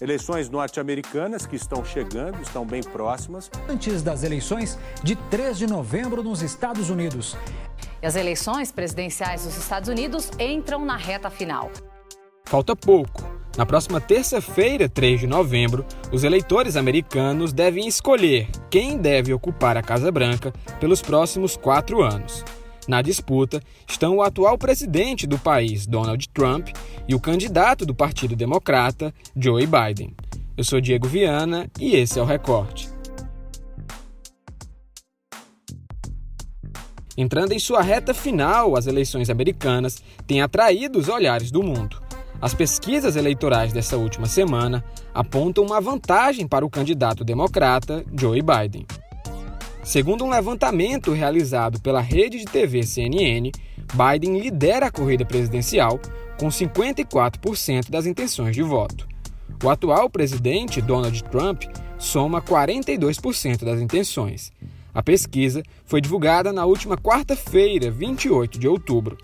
Eleições norte-americanas que estão chegando, estão bem próximas. Antes das eleições de 3 de novembro nos Estados Unidos. E as eleições presidenciais dos Estados Unidos entram na reta final. Falta pouco. Na próxima terça-feira, 3 de novembro, os eleitores americanos devem escolher quem deve ocupar a Casa Branca pelos próximos quatro anos. Na disputa estão o atual presidente do país, Donald Trump, e o candidato do Partido Democrata, Joe Biden. Eu sou Diego Viana e esse é o Recorte. Entrando em sua reta final, as eleições americanas têm atraído os olhares do mundo. As pesquisas eleitorais dessa última semana apontam uma vantagem para o candidato democrata Joe Biden. Segundo um levantamento realizado pela rede de TV CNN, Biden lidera a corrida presidencial com 54% das intenções de voto. O atual presidente, Donald Trump, soma 42% das intenções. A pesquisa foi divulgada na última quarta-feira, 28 de outubro.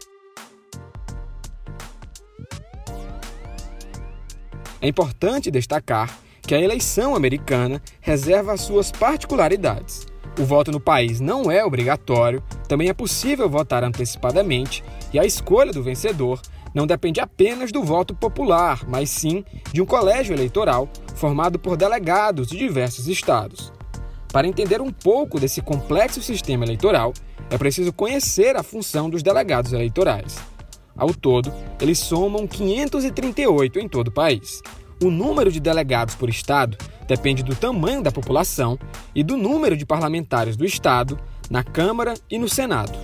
É importante destacar que a eleição americana reserva suas particularidades. O voto no país não é obrigatório, também é possível votar antecipadamente e a escolha do vencedor não depende apenas do voto popular, mas sim de um colégio eleitoral formado por delegados de diversos estados. Para entender um pouco desse complexo sistema eleitoral, é preciso conhecer a função dos delegados eleitorais. Ao todo, eles somam 538 em todo o país. O número de delegados por estado depende do tamanho da população e do número de parlamentares do estado na Câmara e no Senado.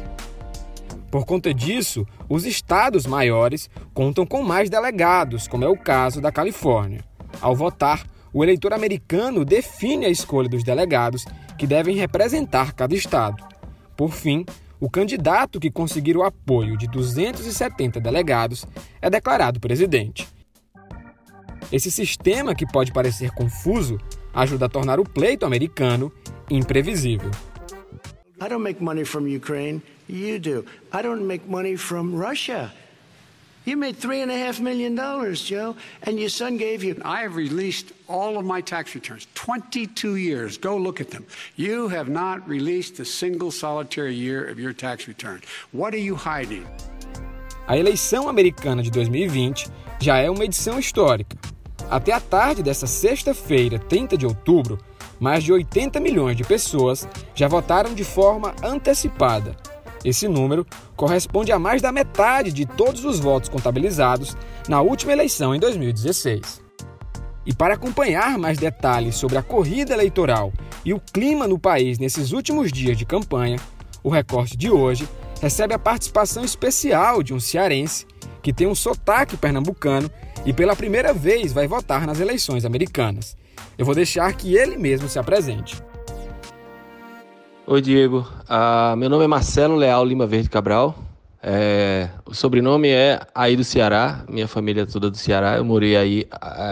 Por conta disso, os estados maiores contam com mais delegados, como é o caso da Califórnia. Ao votar, o eleitor americano define a escolha dos delegados que devem representar cada estado. Por fim, o candidato que conseguir o apoio de 270 delegados é declarado presidente. Esse sistema, que pode parecer confuso, ajuda a tornar o pleito americano imprevisível. I don't make money from Ukraine, you do. I don't make money from Russia. You made three and a half million dollars, Joe, and your son gave you. I have released all of my tax returns, 22 years. Go look at them. You have not released a single solitary year of your tax return. What are you hiding? A eleição americana de 2020 já é uma edição histórica. Até a tarde desta sexta-feira, 30 de outubro, mais de 80 milhões de pessoas já votaram de forma antecipada. Esse número corresponde a mais da metade de todos os votos contabilizados na última eleição em 2016. E para acompanhar mais detalhes sobre a corrida eleitoral e o clima no país nesses últimos dias de campanha, o recorte de hoje recebe a participação especial de um cearense que tem um sotaque pernambucano e pela primeira vez vai votar nas eleições americanas. Eu vou deixar que ele mesmo se apresente. Oi, Diego. Uh, meu nome é Marcelo Leal Lima Verde Cabral. É, o sobrenome é aí do Ceará, minha família é toda do Ceará. Eu morei aí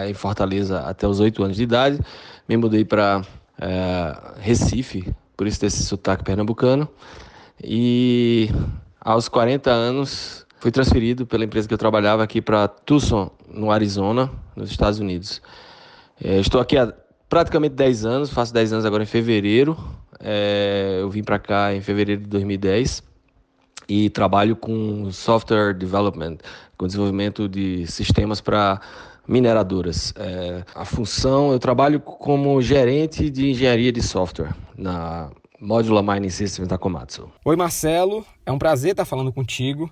em Fortaleza até os oito anos de idade. Me mudei para é, Recife, por isso desse sotaque pernambucano. E aos 40 anos fui transferido pela empresa que eu trabalhava aqui para Tucson, no Arizona, nos Estados Unidos. É, estou aqui há praticamente 10 anos, faço 10 anos agora em fevereiro. É, eu vim para cá em fevereiro de 2010 e trabalho com software development, com desenvolvimento de sistemas para mineradoras. É, a função, eu trabalho como gerente de engenharia de software na Modular Mining Systems da Komatsu. Oi Marcelo, é um prazer estar falando contigo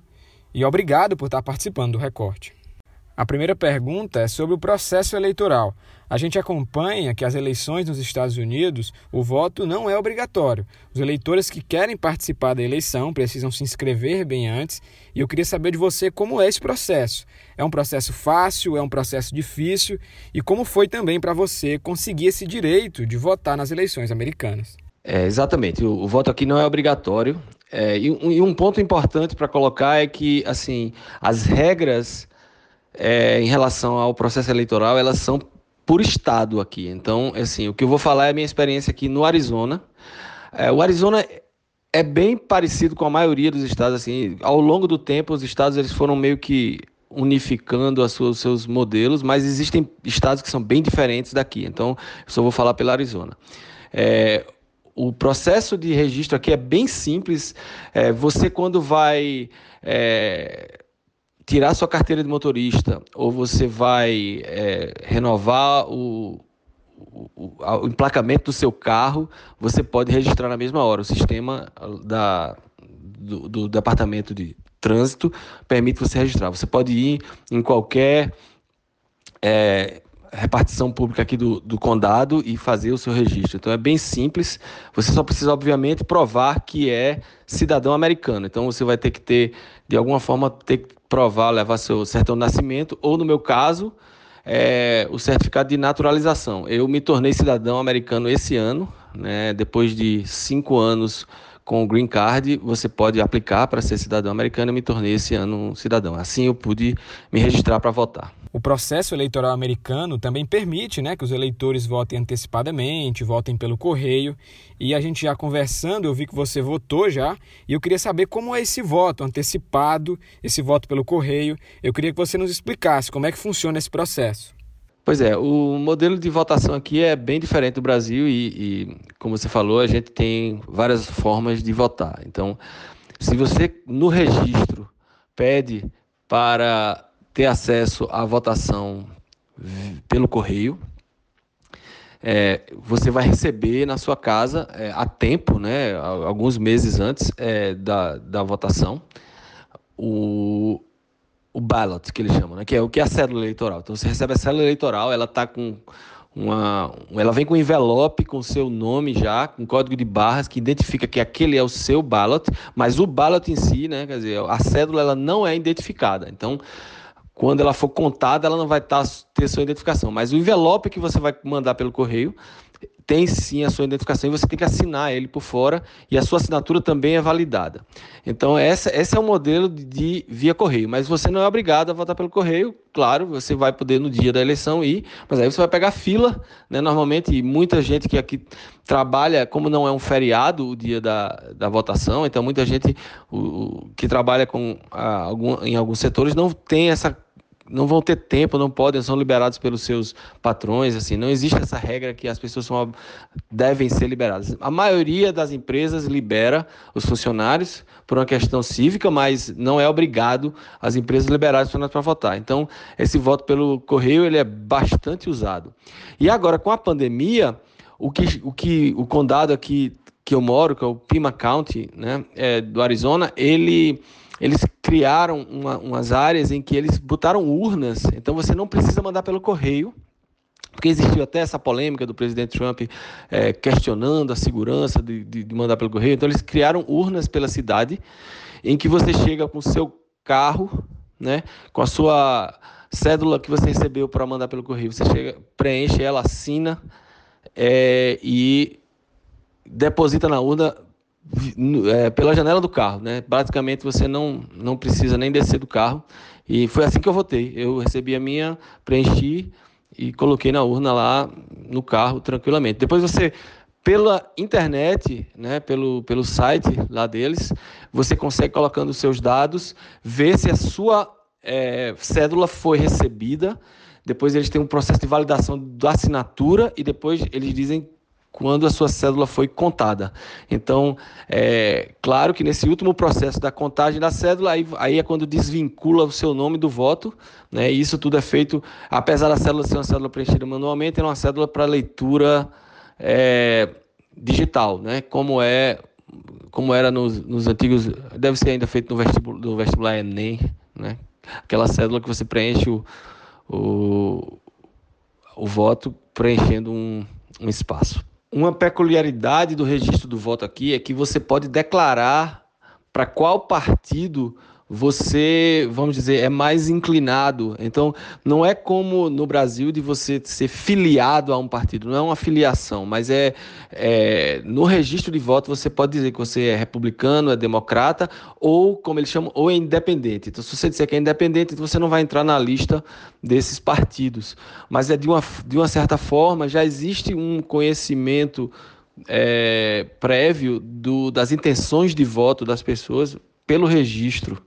e obrigado por estar participando do recorte. A primeira pergunta é sobre o processo eleitoral. A gente acompanha que as eleições nos Estados Unidos, o voto não é obrigatório. Os eleitores que querem participar da eleição precisam se inscrever bem antes. E eu queria saber de você como é esse processo. É um processo fácil? É um processo difícil? E como foi também para você conseguir esse direito de votar nas eleições americanas? É, exatamente. O, o, voto aqui não é obrigatório. É, e, um, e, um, ponto importante para colocar é que assim as regras é, em relação ao processo eleitoral elas são por estado aqui. Então, assim, o que eu vou falar é a minha experiência aqui no Arizona. É, o Arizona é bem parecido com a maioria dos estados. Assim, ao longo do tempo, os estados eles foram meio que unificando os seus modelos, mas existem estados que são bem diferentes daqui. Então, só vou falar pela Arizona. É, o processo de registro aqui é bem simples. É, você, quando vai é, tirar sua carteira de motorista ou você vai é, renovar o, o, o, emplacamento do seu carro, você pode registrar na mesma hora. O sistema da, do, do departamento de trânsito permite você registrar. Você pode ir em qualquer é, repartição pública aqui do, do condado e fazer o seu registro. Então é bem simples. Você só precisa, obviamente, provar que é cidadão americano. Então você vai ter que ter, de alguma forma, ter que provar, levar seu certidão de nascimento, ou no meu caso, é, o certificado de naturalização. Eu me tornei cidadão americano esse ano, né, depois de cinco anos com o Green Card, você pode aplicar para ser cidadão americano. Eu me tornei esse ano um cidadão. Assim eu pude me registrar para votar. O processo eleitoral americano também permite né, que os eleitores votem antecipadamente, votem pelo correio. E a gente já conversando, eu vi que você votou já, e eu queria saber como é esse voto antecipado, esse voto pelo correio. Eu queria que você nos explicasse como é que funciona esse processo. Pois é, o modelo de votação aqui é bem diferente do Brasil e, e, como você falou, a gente tem várias formas de votar. Então, se você no registro pede para ter acesso à votação pelo correio, é, você vai receber na sua casa é, a tempo, né, alguns meses antes é, da, da votação, o, o ballot, que eles chamam, né? que é o que é a cédula eleitoral. Então você recebe a cédula eleitoral, ela tá com uma, ela vem com um envelope com seu nome já, com código de barras que identifica que aquele é o seu ballot, mas o ballot em si, né, quer dizer, a cédula ela não é identificada. Então, quando ela for contada, ela não vai tá, ter sua identificação, mas o envelope que você vai mandar pelo correio tem sim a sua identificação e você tem que assinar ele por fora e a sua assinatura também é validada. Então, essa, esse é o modelo de via correio, mas você não é obrigado a votar pelo correio, claro, você vai poder no dia da eleição ir, mas aí você vai pegar fila, né, normalmente, muita gente que aqui trabalha, como não é um feriado o dia da, da votação, então muita gente o, que trabalha com, a, algum, em alguns setores não tem essa não vão ter tempo, não podem, são liberados pelos seus patrões, assim, não existe essa regra que as pessoas são, devem ser liberadas. A maioria das empresas libera os funcionários por uma questão cívica, mas não é obrigado as empresas liberarem os funcionários para votar. Então, esse voto pelo correio ele é bastante usado. E agora com a pandemia, o que o que o condado aqui que eu moro, que é o Pima County, né, é, do Arizona, ele eles criaram uma, umas áreas em que eles botaram urnas, então você não precisa mandar pelo correio, porque existiu até essa polêmica do presidente Trump é, questionando a segurança de, de, de, mandar pelo correio. Então, eles criaram urnas pela cidade, em que você chega com o seu carro, né, com a sua cédula que você recebeu para mandar pelo correio. Você chega, preenche ela, assina é, e deposita na urna é, pela janela do carro, né? Basicamente você não, não precisa nem descer do carro. E foi assim que eu votei. Eu recebi a minha, preenchi e coloquei na urna lá no carro tranquilamente. Depois você pela internet, né, pelo, pelo site lá deles, você consegue colocando os seus dados, ver se a sua é, cédula foi recebida. Depois eles têm um processo de validação da assinatura e depois eles dizem quando a sua cédula foi contada. Então, é claro que nesse último processo da contagem da cédula, aí, aí é quando desvincula o seu nome do voto, né? E isso tudo é feito, apesar da cédula ser uma cédula preenchida manualmente, é uma cédula para leitura é, digital, né? Como é como era nos, nos, antigos, deve ser ainda feito no vestibular, no vestibular Enem, né? Aquela cédula que você preenche o, o, o voto preenchendo um, um espaço. Uma peculiaridade do registro do voto aqui é que você pode declarar para qual partido você, vamos dizer, é mais inclinado. Então, não é como no Brasil de você ser filiado a um partido, não é uma filiação, mas é, é no registro de voto você pode dizer que você é republicano, é democrata ou, como eles chamam, ou é independente. Então, se você disser que é independente, você não vai entrar na lista desses partidos. Mas é de uma, de uma certa forma, já existe um conhecimento é, prévio do, das intenções de voto das pessoas pelo registro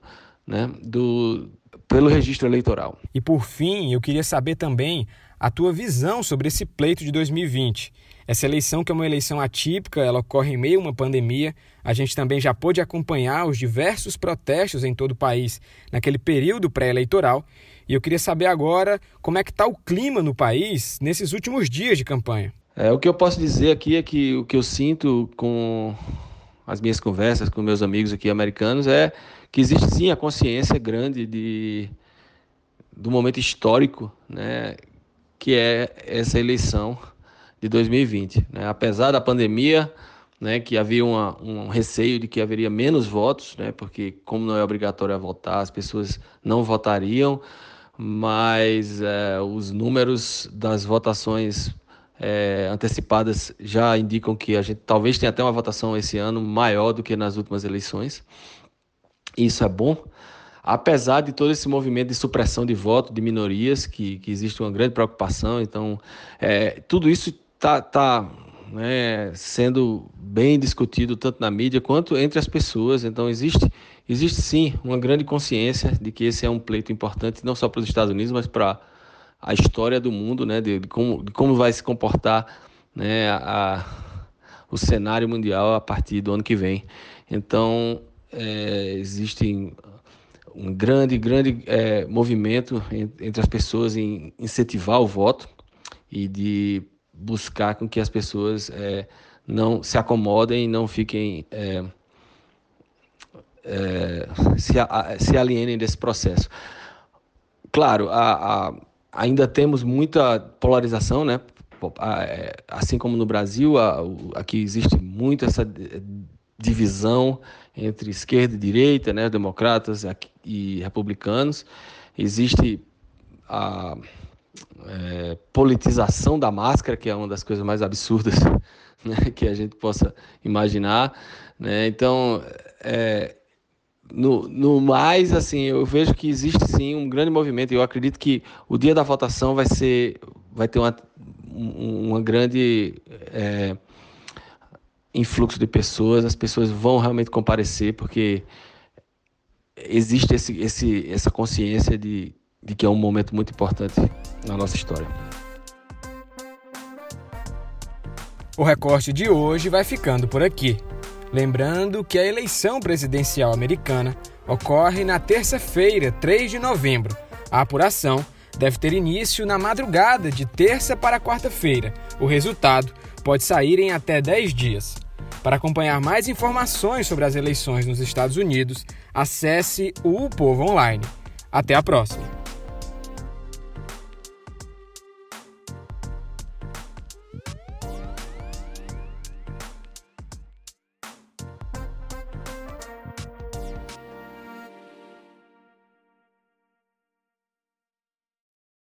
né, do, pelo registro eleitoral. E por fim, eu queria saber também a tua visão sobre esse pleito de 2020. Essa eleição, que é uma eleição atípica, ela ocorre em meio a uma pandemia. A gente também já pôde acompanhar os diversos protestos em todo o país naquele período pré-eleitoral. E eu queria saber agora como é que está o clima no país nesses últimos dias de campanha. É, o que eu posso dizer aqui é que o que eu sinto com as minhas conversas com meus amigos aqui americanos é que existe sim a consciência grande de, do momento histórico, né, que é essa eleição de 2020. Né? Apesar da pandemia, né, que havia uma, um receio de que haveria menos votos, né, porque como não é obrigatório votar, as pessoas não votariam, mas é, os números das votações é, antecipadas já indicam que a gente talvez tenha até uma votação esse ano maior do que nas últimas eleições. Isso é bom, apesar de todo esse movimento de supressão de voto de minorias, que, que existe uma grande preocupação, então é, tudo isso está tá, né, sendo bem discutido tanto na mídia quanto entre as pessoas, então existe, existe sim uma grande consciência de que esse é um pleito importante, não só para os Estados Unidos, mas para a história do mundo, né, de, de, como, de como vai se comportar né, a, o cenário mundial a partir do ano que vem. Então, é, existem um grande, grande é, movimento entre as pessoas em incentivar o voto e de buscar com que as pessoas é, não se acomodem e não fiquem é, é, se, a, se alienem desse processo. Claro, a, a, ainda temos muita polarização, né? É, assim como no Brasil, aqui existe muito essa divisão entre esquerda e direita, né, democratas e republicanos. Existe a é, politização da máscara, que é uma das coisas mais absurdas né, que a gente possa imaginar. Né? Então, é, no, no mais, assim, eu vejo que existe sim um grande movimento. Eu acredito que o dia da votação vai ser, vai ter uma, uma grande é, influxo de pessoas, as pessoas vão realmente comparecer, porque existe esse, esse, essa consciência de, de que é um momento muito importante na nossa história. O recorte de hoje vai ficando por aqui. Lembrando que a eleição presidencial americana ocorre na terça-feira, 3 de novembro. A apuração deve ter início na madrugada de terça para quarta-feira. O resultado pode sair em até 10 dias. Para acompanhar mais informações sobre as eleições nos Estados Unidos, acesse o Povo Online. Até a próxima!